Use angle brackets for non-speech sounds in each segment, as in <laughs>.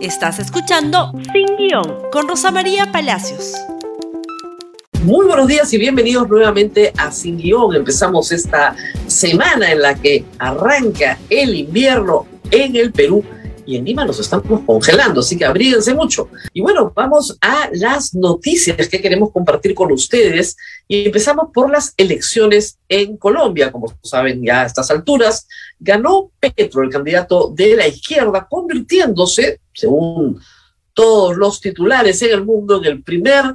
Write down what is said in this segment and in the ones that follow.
Estás escuchando Sin Guión con Rosa María Palacios. Muy buenos días y bienvenidos nuevamente a Sin Guión. Empezamos esta semana en la que arranca el invierno en el Perú y en Lima nos estamos congelando, así que abríguense mucho. Y bueno, vamos a las noticias que queremos compartir con ustedes y empezamos por las elecciones en Colombia. Como saben ya a estas alturas, ganó Petro, el candidato de la izquierda, convirtiéndose, según todos los titulares en el mundo, en el primer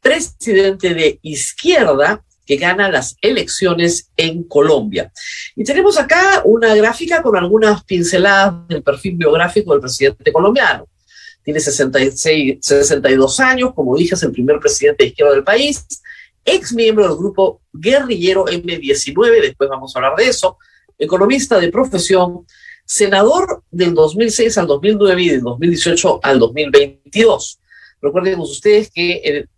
presidente de izquierda gana las elecciones en Colombia. Y tenemos acá una gráfica con algunas pinceladas del perfil biográfico del presidente colombiano. Tiene 66, 62 años, como dije, es el primer presidente de izquierda del país, ex miembro del grupo guerrillero M19, después vamos a hablar de eso, economista de profesión, senador del 2006 al 2009 y del 2018 al 2022. Recuerden ustedes que el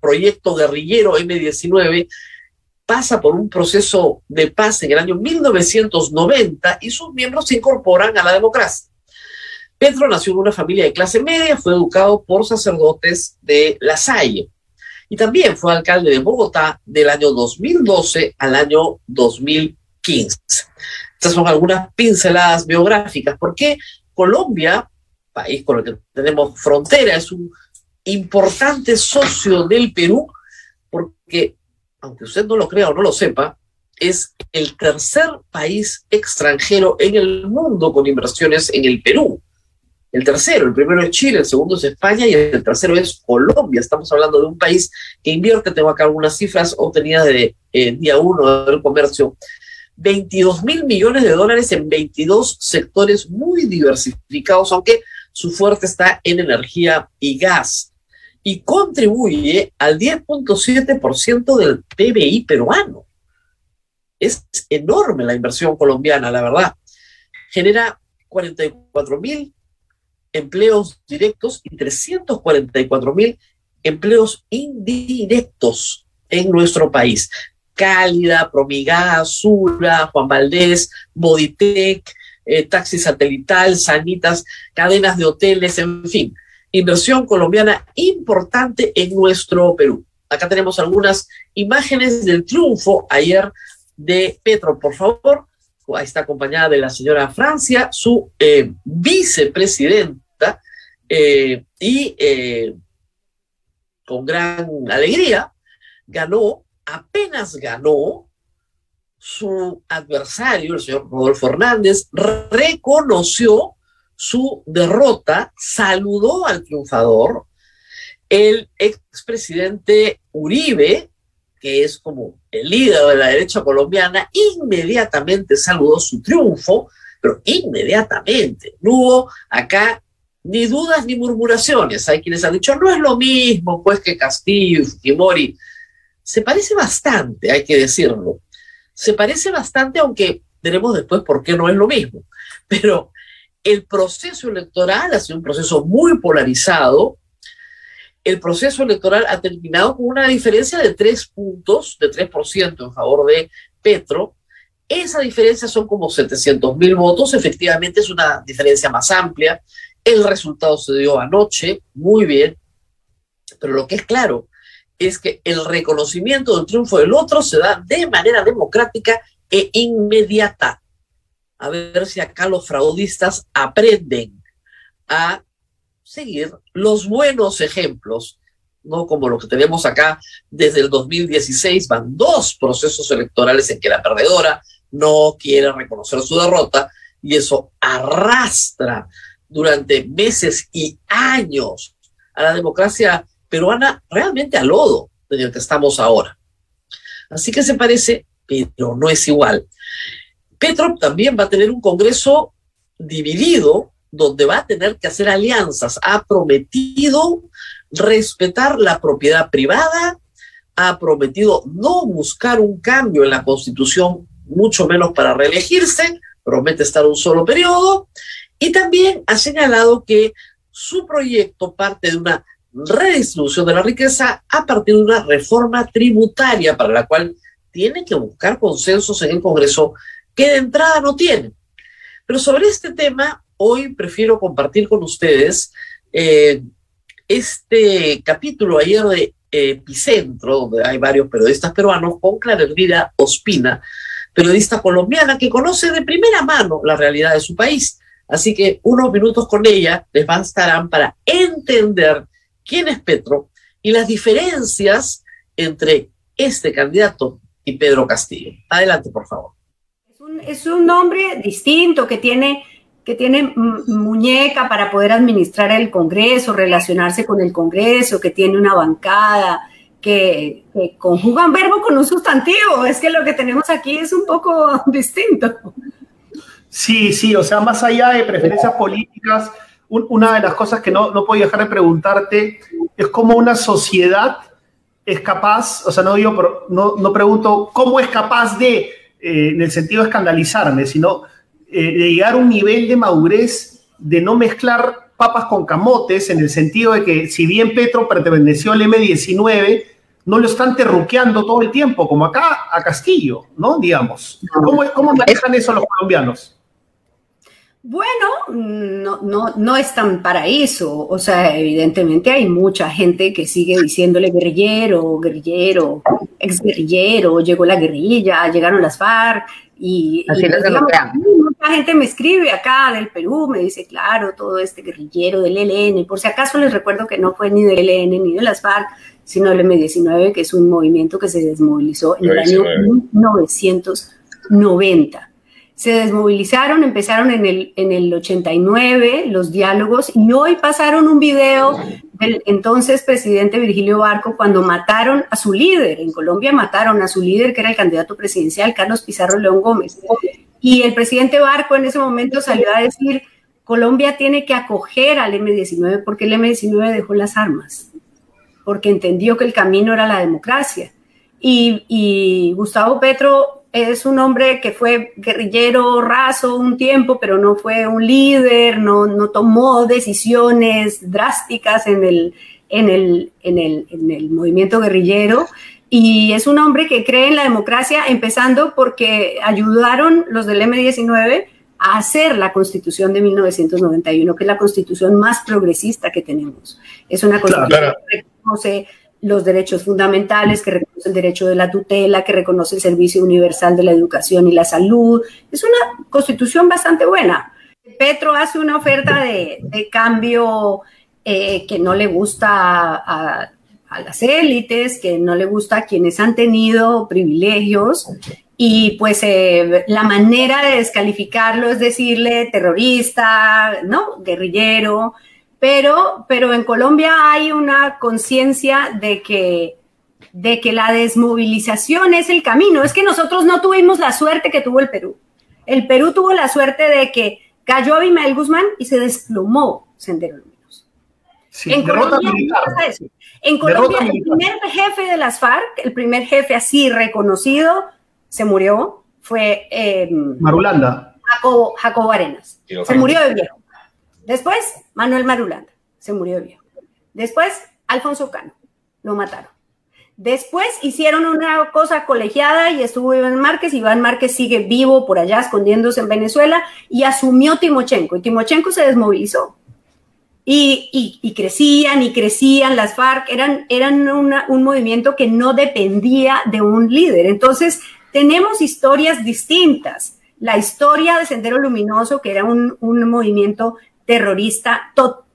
proyecto guerrillero M19 pasa por un proceso de paz en el año 1990 y sus miembros se incorporan a la democracia. Petro nació en una familia de clase media, fue educado por sacerdotes de La Salle y también fue alcalde de Bogotá del año 2012 al año 2015. Estas son algunas pinceladas biográficas. porque Colombia, país con el que tenemos frontera, es un importante socio del Perú? Porque aunque usted no lo crea o no lo sepa, es el tercer país extranjero en el mundo con inversiones en el Perú. El tercero, el primero es Chile, el segundo es España y el tercero es Colombia. Estamos hablando de un país que invierte, tengo acá algunas cifras obtenidas de eh, día uno del comercio, 22 mil millones de dólares en 22 sectores muy diversificados, aunque su fuerte está en energía y gas y contribuye al 10.7% del PBI peruano. Es enorme la inversión colombiana, la verdad. Genera 44 mil empleos directos y 344 mil empleos indirectos en nuestro país. Cálida, Promigá, Sura, Juan Valdés, Boditec, eh, Taxi Satelital, Sanitas, cadenas de hoteles, en fin inversión colombiana importante en nuestro Perú. Acá tenemos algunas imágenes del triunfo ayer de Petro, por favor. Está acompañada de la señora Francia, su eh, vicepresidenta, eh, y eh, con gran alegría ganó, apenas ganó, su adversario, el señor Rodolfo Hernández, reconoció su derrota, saludó al triunfador. El expresidente Uribe, que es como el líder de la derecha colombiana, inmediatamente saludó su triunfo, pero inmediatamente. No hubo acá ni dudas ni murmuraciones. Hay quienes han dicho, no es lo mismo, pues que Castillo y Fujimori. Se parece bastante, hay que decirlo. Se parece bastante, aunque veremos después por qué no es lo mismo. Pero el proceso electoral ha sido un proceso muy polarizado. El proceso electoral ha terminado con una diferencia de tres puntos, de 3% en favor de Petro. Esa diferencia son como 700 mil votos. Efectivamente es una diferencia más amplia. El resultado se dio anoche, muy bien. Pero lo que es claro es que el reconocimiento del triunfo del otro se da de manera democrática e inmediata a ver si acá los fraudistas aprenden a seguir los buenos ejemplos, no como lo que tenemos acá desde el 2016, van dos procesos electorales en que la perdedora no quiere reconocer su derrota y eso arrastra durante meses y años a la democracia peruana realmente al lodo en el que estamos ahora. Así que se parece, pero no es igual. Petro también va a tener un Congreso dividido donde va a tener que hacer alianzas. Ha prometido respetar la propiedad privada, ha prometido no buscar un cambio en la Constitución, mucho menos para reelegirse, promete estar un solo periodo, y también ha señalado que su proyecto parte de una redistribución de la riqueza a partir de una reforma tributaria para la cual tiene que buscar consensos en el Congreso que de entrada no tienen. Pero sobre este tema hoy prefiero compartir con ustedes eh, este capítulo ayer de Epicentro, donde hay varios periodistas peruanos, con Clara Ospina, periodista colombiana que conoce de primera mano la realidad de su país. Así que unos minutos con ella les bastarán para entender quién es Petro y las diferencias entre este candidato y Pedro Castillo. Adelante, por favor. Es un, es un hombre distinto que tiene que tiene muñeca para poder administrar el Congreso, relacionarse con el Congreso, que tiene una bancada, que, que conjuga un verbo con un sustantivo. Es que lo que tenemos aquí es un poco <laughs> distinto. Sí, sí, o sea, más allá de preferencias políticas, una de las cosas que no, no puedo dejar de preguntarte es cómo una sociedad es capaz, o sea, no digo, no, no pregunto cómo es capaz de, eh, en el sentido de escandalizarme, sino eh, de llegar a un nivel de madurez de no mezclar papas con camotes, en el sentido de que si bien Petro perteneció al M19, no lo están terruqueando todo el tiempo, como acá a Castillo, ¿no? Digamos. ¿Cómo, cómo manejan eso los colombianos? Bueno, no, no, no es tan paraíso. O sea, evidentemente hay mucha gente que sigue diciéndole guerrillero, guerrillero, ex guerrillero, llegó la guerrilla, llegaron las FARC. Y, mucha gente me escribe acá del Perú, me dice, claro, todo este guerrillero del ELN. Por si acaso les recuerdo que no fue ni del ELN ni de las FARC, sino del M19, que es un movimiento que se desmovilizó en el año 1990 se desmovilizaron, empezaron en el, en el 89 los diálogos y hoy pasaron un video del entonces presidente Virgilio Barco cuando mataron a su líder. En Colombia mataron a su líder, que era el candidato presidencial, Carlos Pizarro León Gómez. Y el presidente Barco en ese momento salió a decir, Colombia tiene que acoger al M-19 porque el M-19 dejó las armas, porque entendió que el camino era la democracia. Y, y Gustavo Petro es un hombre que fue guerrillero raso un tiempo, pero no fue un líder, no, no tomó decisiones drásticas en el, en, el, en, el, en el movimiento guerrillero. Y es un hombre que cree en la democracia, empezando porque ayudaron los del M-19 a hacer la constitución de 1991, que es la constitución más progresista que tenemos. Es una constitución que reconoce los derechos fundamentales, que reconoce el derecho de la tutela, que reconoce el servicio universal de la educación y la salud. Es una constitución bastante buena. Petro hace una oferta de, cambio eh, que no le gusta a, las élites, que no le gusta a quienes han tenido privilegios. Y pues eh, la manera de descalificarlo es decirle terrorista, ¿no? Guerrillero, pero, pero en Colombia hay una conciencia de que, de que la desmovilización es el camino. Es que nosotros no tuvimos la suerte que tuvo el Perú. El Perú tuvo la suerte de que cayó Abimael Guzmán y se desplomó Sendero Luminoso. en Colombia, En Colombia el primer jefe de las FARC, el primer jefe así reconocido, se murió. Fue eh, Marulanda. Jacobo, Jacobo Arenas. Se murió de viejo. Después, Manuel Marulanda, se murió viejo. Después, Alfonso Cano, lo mataron. Después hicieron una cosa colegiada y estuvo Iván Márquez. Iván Márquez sigue vivo por allá, escondiéndose en Venezuela, y asumió Timochenko. Y Timochenko se desmovilizó. Y, crecían y crecían las FARC, eran, eran un movimiento que no dependía de un líder. Entonces, tenemos historias distintas. La historia de Sendero Luminoso, que era un, un movimiento terrorista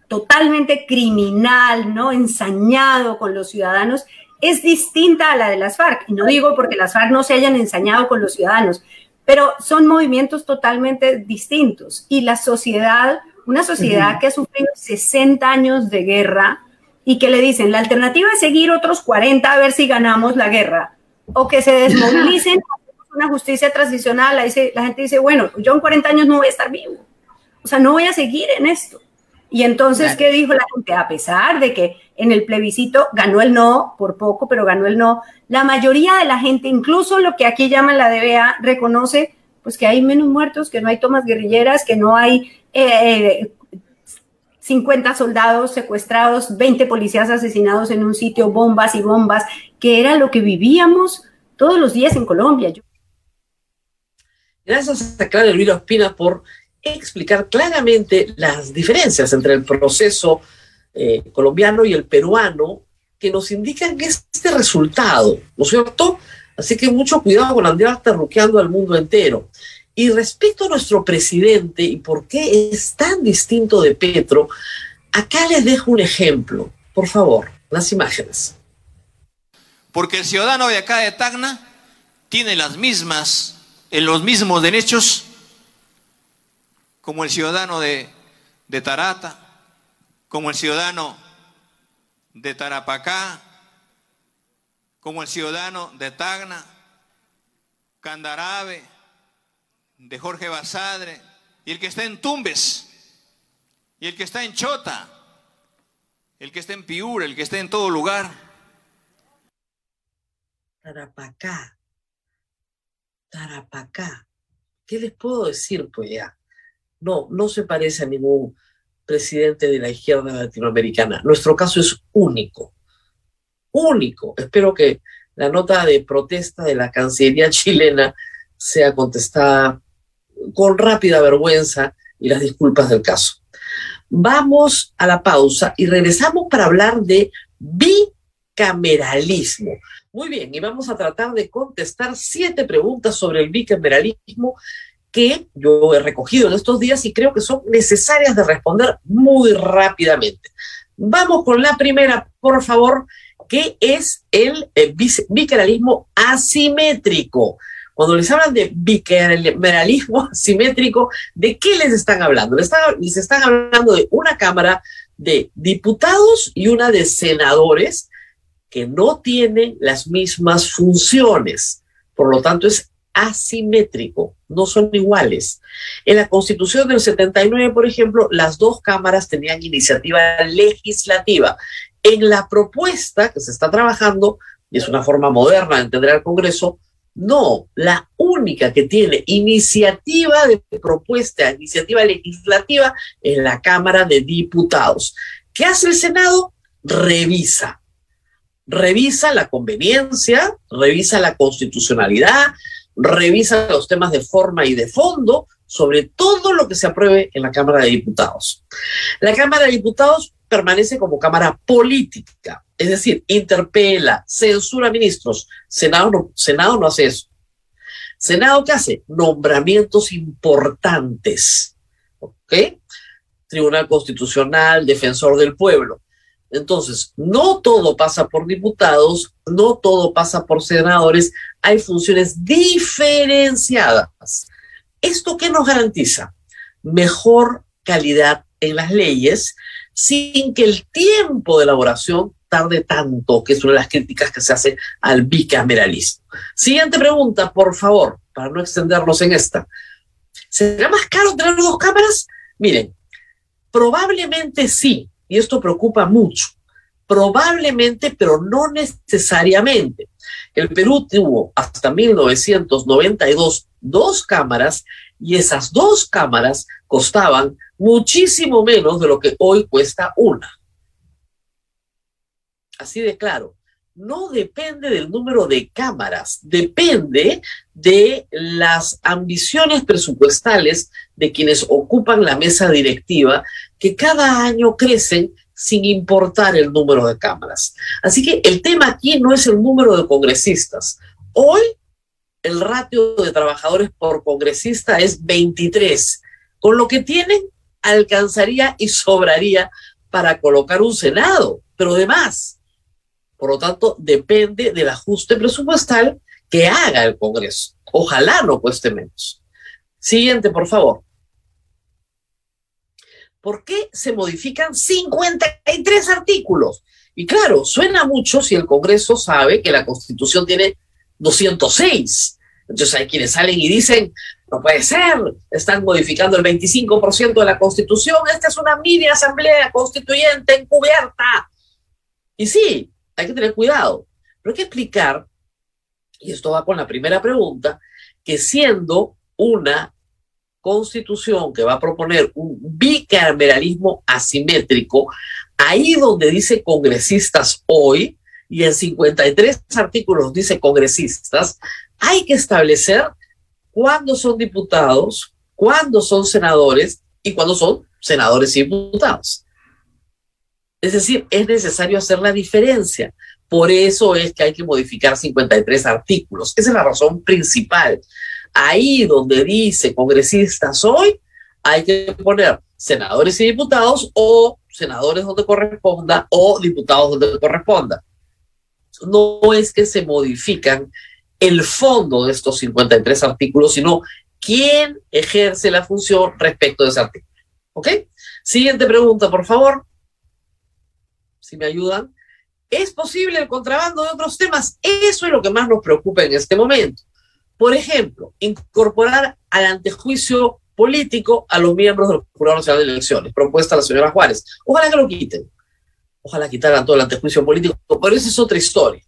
totalmente criminal, ¿no? Ensañado con los ciudadanos, es distinta a la de las FARC. Y no digo porque las FARC no se hayan ensañado con los ciudadanos, pero son movimientos totalmente distintos. Y la sociedad, una sociedad que ha sufrido 60 años de guerra y que le dicen, la alternativa es seguir otros 40 a ver si ganamos la guerra, o que se desmovilicen, <laughs> una justicia transicional, la, la gente dice, bueno, yo en 40 años no voy a estar vivo sea, no voy a seguir en esto. Y entonces, ¿qué dijo la gente? A pesar de que en el plebiscito ganó el no, por poco, pero ganó el no, la mayoría de la gente, incluso lo que aquí llaman la DBA, reconoce pues que hay menos muertos, que no hay tomas guerrilleras, que no hay 50 eh, soldados secuestrados, 20 policías asesinados en un sitio, bombas y bombas, que era lo que vivíamos todos los días en Colombia. Gracias a Clara Elvira Ospina por explicar claramente las diferencias entre el proceso eh, colombiano y el peruano que nos indican este resultado, ¿no es cierto? Así que mucho cuidado con andar terruqueando al mundo entero. Y respecto a nuestro presidente y por qué es tan distinto de Petro, acá les dejo un ejemplo. Por favor, las imágenes. Porque el ciudadano de acá de Tacna tiene las mismas, en los mismos derechos como el ciudadano de, de Tarata, como el ciudadano de Tarapacá, como el ciudadano de Tacna, Candarabe, de Jorge Basadre, y el que está en Tumbes, y el que está en Chota, el que está en Piura, el que está en todo lugar. Tarapacá, Tarapacá. ¿Qué les puedo decir, pues ya? No, no se parece a ningún presidente de la izquierda latinoamericana. Nuestro caso es único, único. Espero que la nota de protesta de la Cancillería <laughs> chilena sea contestada con rápida vergüenza y las disculpas del caso. Vamos a la pausa y regresamos para hablar de bicameralismo. Muy bien, y vamos a tratar de contestar siete preguntas sobre el bicameralismo que yo he recogido en estos días y creo que son necesarias de responder muy rápidamente. Vamos con la primera, por favor, que es el, bicameralismo asimétrico. Cuando les hablan de bicameralismo <laughs> asimétrico, ¿de qué les están hablando? Les les están hablando de una Cámara de Diputados y una de Senadores que no tienen las mismas funciones. Por lo tanto, es asimétrico, no son iguales. En la Constitución del 79, por ejemplo, las dos cámaras tenían iniciativa legislativa. En la propuesta que se está trabajando, y es una forma moderna de entender al Congreso, no, la única que tiene iniciativa de propuesta, iniciativa legislativa, es la Cámara de Diputados. ¿Qué hace el Senado? Revisa. Revisa la conveniencia, revisa la constitucionalidad, revisa los temas de forma y de fondo sobre todo lo que se apruebe en la Cámara de Diputados. La Cámara de Diputados permanece como Cámara política, es decir, interpela, censura ministros. Senado no, Senado no hace eso. Senado qué hace? Nombramientos importantes. ¿Ok? Tribunal Constitucional, Defensor del Pueblo. Entonces, no todo pasa por diputados, no todo pasa por senadores, hay funciones diferenciadas. ¿Esto qué nos garantiza? Mejor calidad en las leyes sin que el tiempo de elaboración tarde tanto, que es una de las críticas que se hace al bicameralismo. Siguiente pregunta, por favor, para no extendernos en esta. ¿Será más caro tener dos cámaras? Miren, probablemente sí, y esto preocupa mucho. Probablemente, pero no necesariamente. El Perú tuvo hasta 1992 dos cámaras y esas dos cámaras costaban muchísimo menos de lo que hoy cuesta una. Así de claro, no depende del número de cámaras, depende de las ambiciones presupuestales de quienes ocupan la mesa directiva, que cada año crecen sin importar el número de cámaras. Así que el tema aquí no es el número de congresistas. Hoy el ratio de trabajadores por congresista es 23. Con lo que tienen, alcanzaría y sobraría para colocar un Senado, pero además, por lo tanto, depende del ajuste presupuestal que haga el Congreso. Ojalá no cueste menos. Siguiente, por favor. ¿Por qué se modifican 53 artículos? Y claro, suena mucho si el Congreso sabe que la Constitución tiene 206. Entonces hay quienes salen y dicen, no puede ser, están modificando el 25% de la Constitución, esta es una mini asamblea constituyente encubierta. Y sí, hay que tener cuidado, pero hay que explicar, y esto va con la primera pregunta, que siendo una constitución que va a proponer un bicameralismo asimétrico, ahí donde dice congresistas hoy, y en 53 artículos dice congresistas, hay que establecer cuándo son diputados, cuándo son senadores y cuándo son senadores y diputados. Es decir, es necesario hacer la diferencia. Por eso es que hay que modificar 53 artículos. Esa es la razón principal. Ahí donde dice congresistas hoy, hay que poner senadores y diputados o senadores donde corresponda o diputados donde corresponda. No es que se modifican el fondo de estos 53 artículos, sino quién ejerce la función respecto de ese artículo. ¿Ok? Siguiente pregunta, por favor. Si me ayudan. ¿Es posible el contrabando de otros temas? Eso es lo que más nos preocupa en este momento. Por ejemplo, incorporar al antejuicio político a los miembros del Jurado Nacional de Elecciones, propuesta la señora Juárez. Ojalá que lo quiten. Ojalá quitaran todo el antejuicio político, pero esa es otra historia.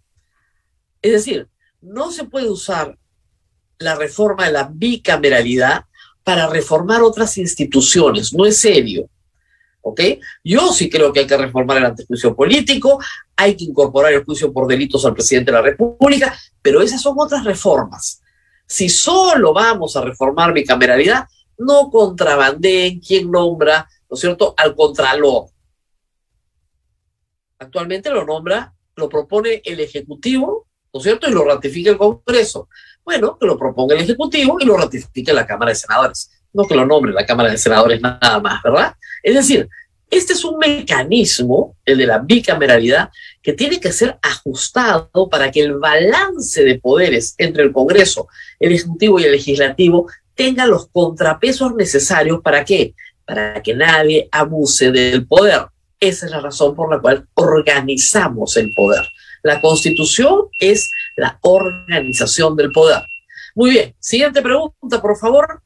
Es decir, no se puede usar la reforma de la bicameralidad para reformar otras instituciones, no es serio. ¿Ok? Yo sí creo que hay que reformar el antejuicio político, hay que incorporar el juicio por delitos al presidente de la República, pero esas son otras reformas. Si solo vamos a reformar bicameralidad, no contrabandeen quien nombra, ¿no es cierto?, al contralor. Actualmente lo nombra, lo propone el Ejecutivo, ¿no es cierto?, y lo ratifica el Congreso. Bueno, que lo proponga el Ejecutivo y lo ratifique la Cámara de Senadores. No que lo nombre la Cámara de Senadores nada más, ¿verdad? Es decir, este es un mecanismo, el de la bicameralidad, que tiene que ser ajustado para que el balance de poderes entre el Congreso, el Ejecutivo y el Legislativo tenga los contrapesos necesarios para qué? Para que nadie abuse del poder. Esa es la razón por la cual organizamos el poder. La constitución es la organización del poder. Muy bien, siguiente pregunta, por favor.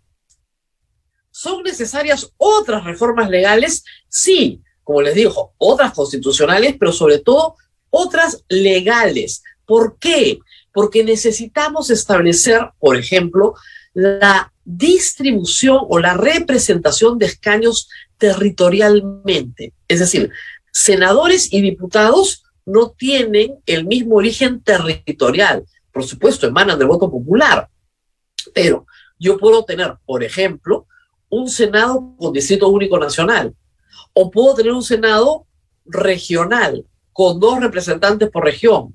¿Son necesarias otras reformas legales? Sí, como les digo, otras constitucionales, pero sobre todo otras legales. ¿Por qué? Porque necesitamos establecer, por ejemplo, la distribución o la representación de escaños territorialmente. Es decir, senadores y diputados no tienen el mismo origen territorial. Por supuesto, emanan del voto popular. Pero yo puedo tener, por ejemplo, un Senado con distrito único nacional. O puedo tener un Senado regional con dos representantes por región.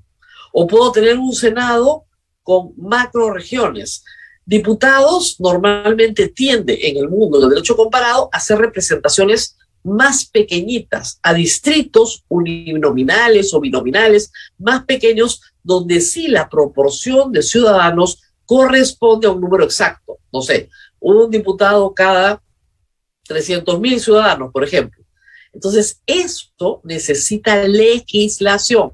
O puedo tener un Senado con macro regiones. Diputados normalmente tiende en el mundo del derecho comparado a hacer representaciones más pequeñitas, a distritos uninominales o binominales más pequeños, donde sí la proporción de ciudadanos corresponde a un número exacto. No sé, un diputado cada 300 mil ciudadanos, por ejemplo. Entonces, esto necesita legislación.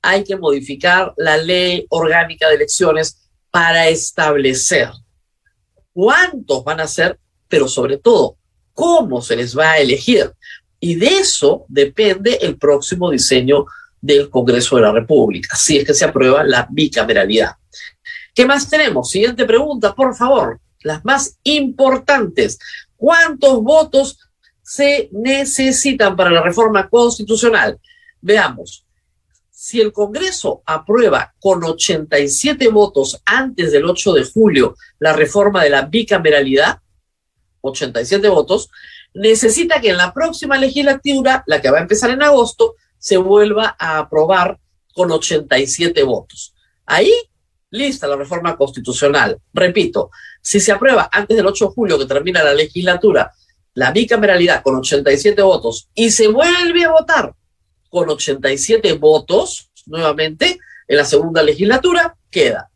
Hay que modificar la ley orgánica de elecciones para establecer cuántos van a ser, pero sobre todo, cómo se les va a elegir. Y de eso depende el próximo diseño del Congreso de la República, si es que se aprueba la bicameralidad. ¿Qué más tenemos? Siguiente pregunta, por favor. Las más importantes. ¿Cuántos votos se necesitan para la reforma constitucional? Veamos si el Congreso aprueba con 87 votos antes del 8 de julio la reforma de la bicameralidad, 87 votos, necesita que en la próxima legislatura, la que va a empezar en agosto, se vuelva a aprobar con 87 votos. Ahí, lista la reforma constitucional. Repito, si se aprueba antes del 8 de julio que termina la legislatura, la bicameralidad con 87 votos y se vuelve a votar con 87 votos nuevamente en la segunda legislatura, queda.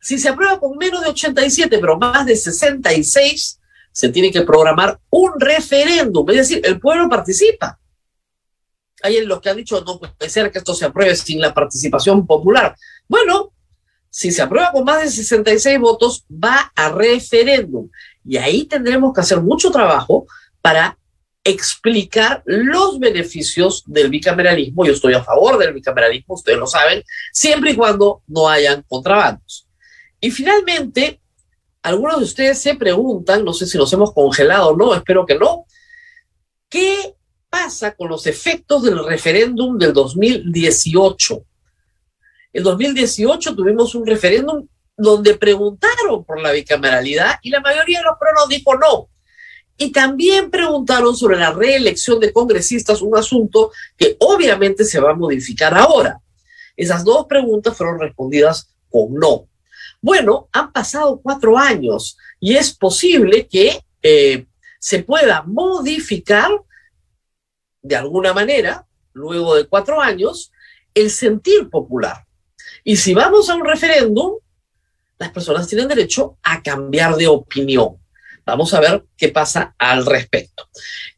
Si se aprueba con menos de 87, pero más de 66, se tiene que programar un referéndum, es decir, el pueblo participa. Hay los que han dicho, no puede ser que esto se apruebe sin la participación popular. Bueno, si se aprueba con más de 66 votos, va a referéndum. Y ahí tendremos que hacer mucho trabajo para explicar los beneficios del bicameralismo. Yo estoy a favor del bicameralismo, ustedes lo saben, siempre y cuando no hayan contrabandos. Y finalmente, algunos de ustedes se preguntan, no sé si nos hemos congelado o no, espero que no, ¿qué pasa con los efectos del referéndum del 2018? El 2018 tuvimos un referéndum donde preguntaron por la bicameralidad y la mayoría de los peruanos dijo no. Y también preguntaron sobre la reelección de congresistas, un asunto que obviamente se va a modificar ahora. Esas dos preguntas fueron respondidas con no. Bueno, han pasado cuatro años y es posible que eh, se pueda modificar de alguna manera, luego de cuatro años, el sentir popular. Y si vamos a un referéndum, las personas tienen derecho a cambiar de opinión. Vamos a ver qué pasa al respecto.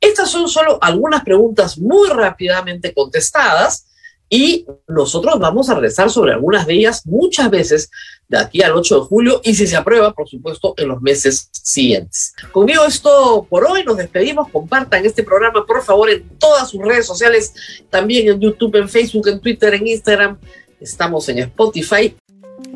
Estas son solo algunas preguntas muy rápidamente contestadas y nosotros vamos a regresar sobre algunas de ellas muchas veces de aquí al 8 de julio y si se aprueba, por supuesto, en los meses siguientes. Conmigo es todo por hoy, nos despedimos, compartan este programa por favor en todas sus redes sociales, también en YouTube, en Facebook, en Twitter, en Instagram, estamos en Spotify.